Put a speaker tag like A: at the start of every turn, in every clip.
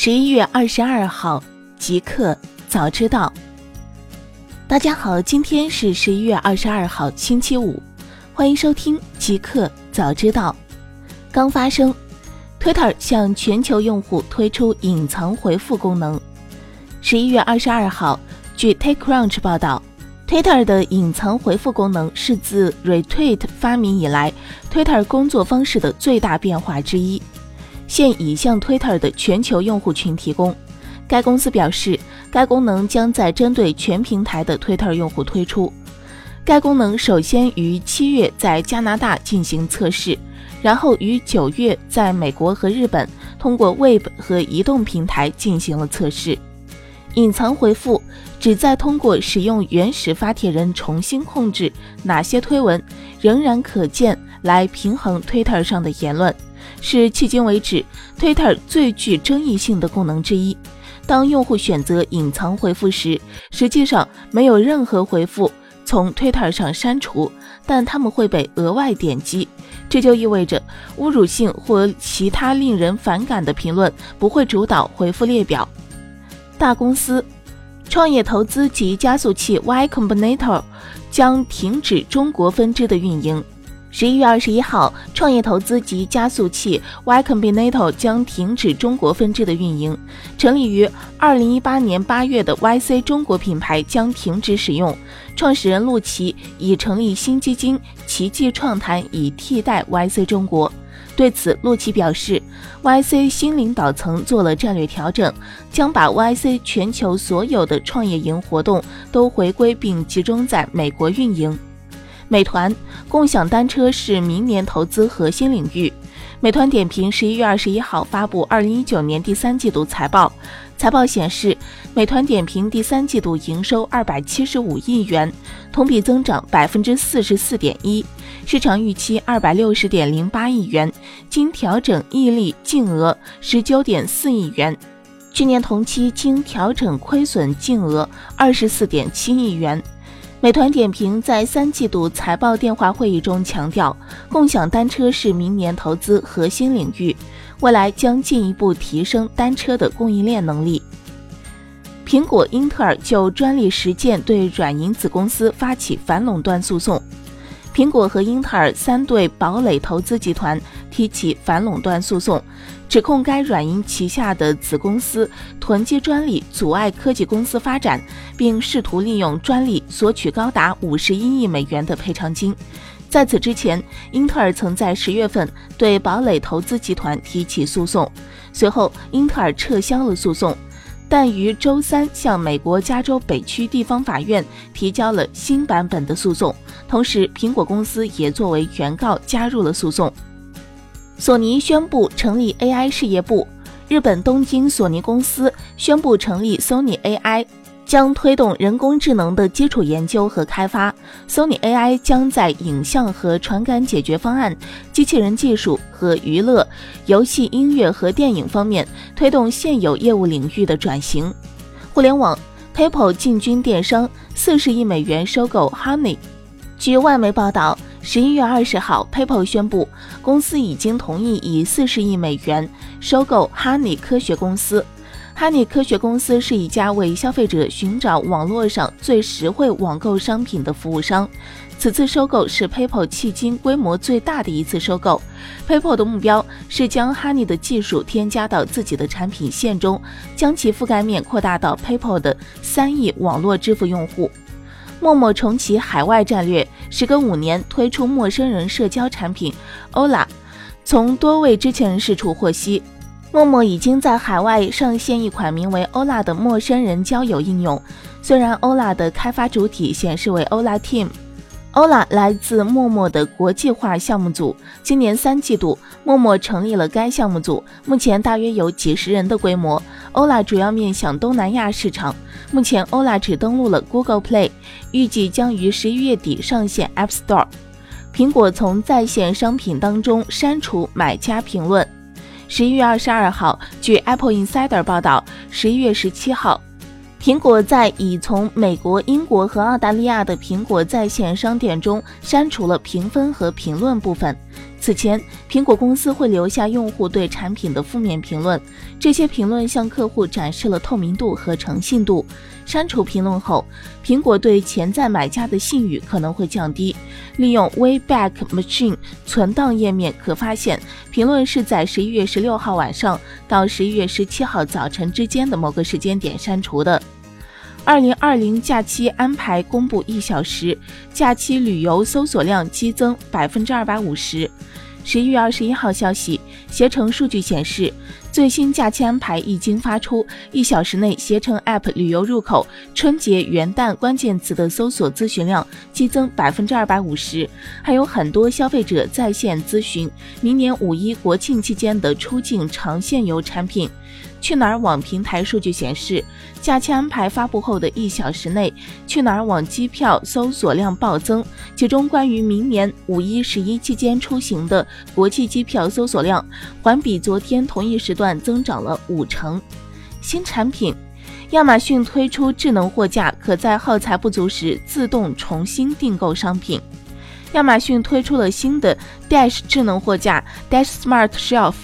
A: 十一月二十二号，即刻早知道。大家好，今天是十一月二十二号，星期五，欢迎收听即刻早知道。刚发生，Twitter 向全球用户推出隐藏回复功能。十一月二十二号，据 TechCrunch 报道，Twitter 的隐藏回复功能是自 Retweet 发明以来，Twitter 工作方式的最大变化之一。现已向 Twitter 的全球用户群提供。该公司表示，该功能将在针对全平台的 Twitter 用户推出。该功能首先于七月在加拿大进行测试，然后于九月在美国和日本通过 Web 和移动平台进行了测试。隐藏回复旨在通过使用原始发帖人重新控制哪些推文仍然可见，来平衡 Twitter 上的言论。是迄今为止 Twitter 最具争议性的功能之一。当用户选择隐藏回复时，实际上没有任何回复从 Twitter 上删除，但他们会被额外点击。这就意味着侮辱性或其他令人反感的评论不会主导回复列表。大公司创业投资及加速器 Y Combinator 将停止中国分支的运营。十一月二十一号，创业投资及加速器 Y Combinator 将停止中国分支的运营。成立于二零一八年八月的 YC 中国品牌将停止使用。创始人陆琪已成立新基金奇迹创谈，以替代 YC 中国。对此，陆琪表示，YC 新领导层做了战略调整，将把 YC 全球所有的创业营活动都回归并集中在美国运营。美团共享单车是明年投资核心领域。美团点评十一月二十一号发布二零一九年第三季度财报，财报显示，美团点评第三季度营收二百七十五亿元，同比增长百分之四十四点一，市场预期二百六十点零八亿元，经调整溢利净额十九点四亿元，去年同期经调整亏损净额二十四点七亿元。美团点评在三季度财报电话会议中强调，共享单车是明年投资核心领域，未来将进一步提升单车的供应链能力。苹果、英特尔就专利实践对软银子公司发起反垄断诉讼。苹果和英特尔三对堡垒投资集团提起反垄断诉讼，指控该软银旗下的子公司囤积专利，阻碍科技公司发展，并试图利用专利索取高达五十一亿美元的赔偿金。在此之前，英特尔曾在十月份对堡垒投资集团提起诉讼，随后英特尔撤销了诉讼。但于周三向美国加州北区地方法院提交了新版本的诉讼，同时苹果公司也作为原告加入了诉讼。索尼宣布成立 AI 事业部，日本东京索尼公司宣布成立 Sony AI。将推动人工智能的基础研究和开发。Sony AI 将在影像和传感解决方案、机器人技术和娱乐、游戏、音乐和电影方面推动现有业务领域的转型。互联网，PayPal 进军电商，四十亿美元收购 Honey。据外媒报道，十一月二十号，PayPal 宣布公司已经同意以四十亿美元收购哈尼科学公司。哈尼科学公司是一家为消费者寻找网络上最实惠网购商品的服务商。此次收购是 PayPal 迄今规模最大的一次收购。PayPal 的目标是将哈尼的技术添加到自己的产品线中，将其覆盖面扩大到 PayPal 的三亿网络支付用户。陌陌重启海外战略，时隔五年推出陌生人社交产品 Ola。从多位知情人士处获悉。陌陌已经在海外上线一款名为 Ola 的陌生人交友应用。虽然 Ola 的开发主体显示为 Ola Team，Ola 来自陌陌的国际化项目组。今年三季度，陌陌成立了该项目组，目前大约有几十人的规模。Ola 主要面向东南亚市场。目前，Ola 只登录了 Google Play，预计将于十一月底上线 App Store。苹果从在线商品当中删除买家评论。十一月二十二号，据 Apple Insider 报道，十一月十七号，苹果在已从美国、英国和澳大利亚的苹果在线商店中删除了评分和评论部分。此前，苹果公司会留下用户对产品的负面评论，这些评论向客户展示了透明度和诚信度。删除评论后，苹果对潜在买家的信誉可能会降低。利用 Wayback Machine 存档页面可发现，评论是在十一月十六号晚上到十一月十七号早晨之间的某个时间点删除的。二零二零假期安排公布一小时，假期旅游搜索量激增百分之二百五十。十一月二十一号消息，携程数据显示，最新假期安排一经发出，一小时内携程 App 旅游入口春节元旦关键词的搜索咨询量激增百分之二百五十，还有很多消费者在线咨询明年五一国庆期间的出境长线游产品。去哪儿网平台数据显示，假期安排发布后的一小时内，去哪儿网机票搜索量暴增，其中关于明年五一、十一期间出行的国际机票搜索量，环比昨天同一时段增长了五成。新产品，亚马逊推出智能货架，可在耗材不足时自动重新订购商品。亚马逊推出了新的 Dash 智能货架，Dash Smart Shelf。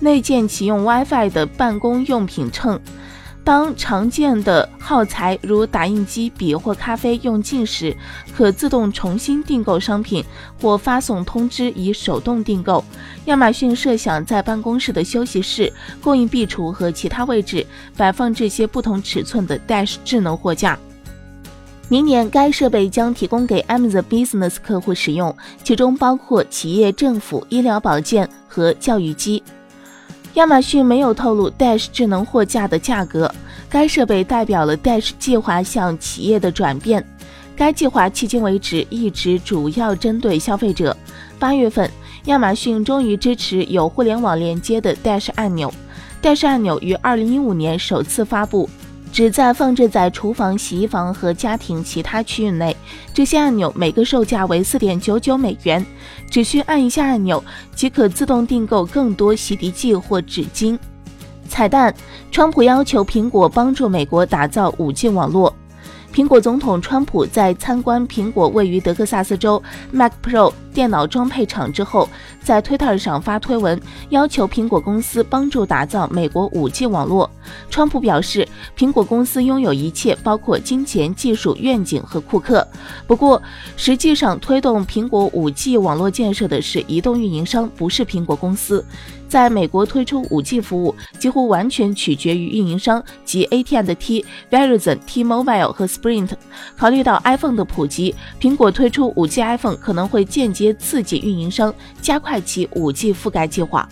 A: 内建启用 WiFi 的办公用品秤，当常见的耗材如打印机、笔或咖啡用尽时，可自动重新订购商品或发送通知以手动订购。亚马逊设想在办公室的休息室、供应壁橱和其他位置摆放这些不同尺寸的 Dash 智能货架。明年该设备将提供给 Amazon Business 客户使用，其中包括企业、政府、医疗保健和教育机。亚马逊没有透露 Dash 智能货架的价格。该设备代表了 Dash 计划向企业的转变。该计划迄今为止一直主要针对消费者。八月份，亚马逊终于支持有互联网连接的 Dash 按钮。Dash 按钮于二零一五年首次发布。旨在放置在厨房、洗衣房和家庭其他区域内。这些按钮每个售价为四点九九美元，只需按一下按钮即可自动订购更多洗涤剂或纸巾。彩蛋：川普要求苹果帮助美国打造 5G 网络。苹果总统川普在参观苹果位于德克萨斯州 Mac Pro 电脑装配厂之后，在推特上发推文，要求苹果公司帮助打造美国 5G 网络。川普表示，苹果公司拥有一切，包括金钱、技术、愿景和库克。不过，实际上推动苹果 5G 网络建设的是移动运营商，不是苹果公司。在美国推出 5G 服务几乎完全取决于运营商及 AT&T、Verizon、T-Mobile 和 Sprint。考虑到 iPhone 的普及，苹果推出 5G iPhone 可能会间接刺激运营商加快其 5G 覆盖计划。